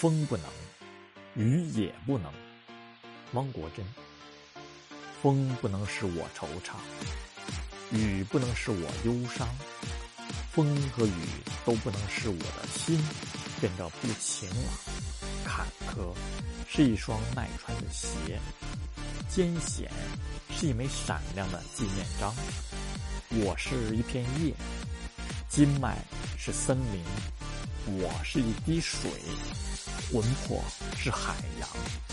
风不能，雨也不能。汪国真。风不能使我惆怅，雨不能使我忧伤，风和雨都不能使我的心变得不晴朗。坎坷是一双耐穿的鞋，艰险是一枚闪亮的纪念章。我是一片叶，筋脉是森林，我是一滴水，魂魄是海洋。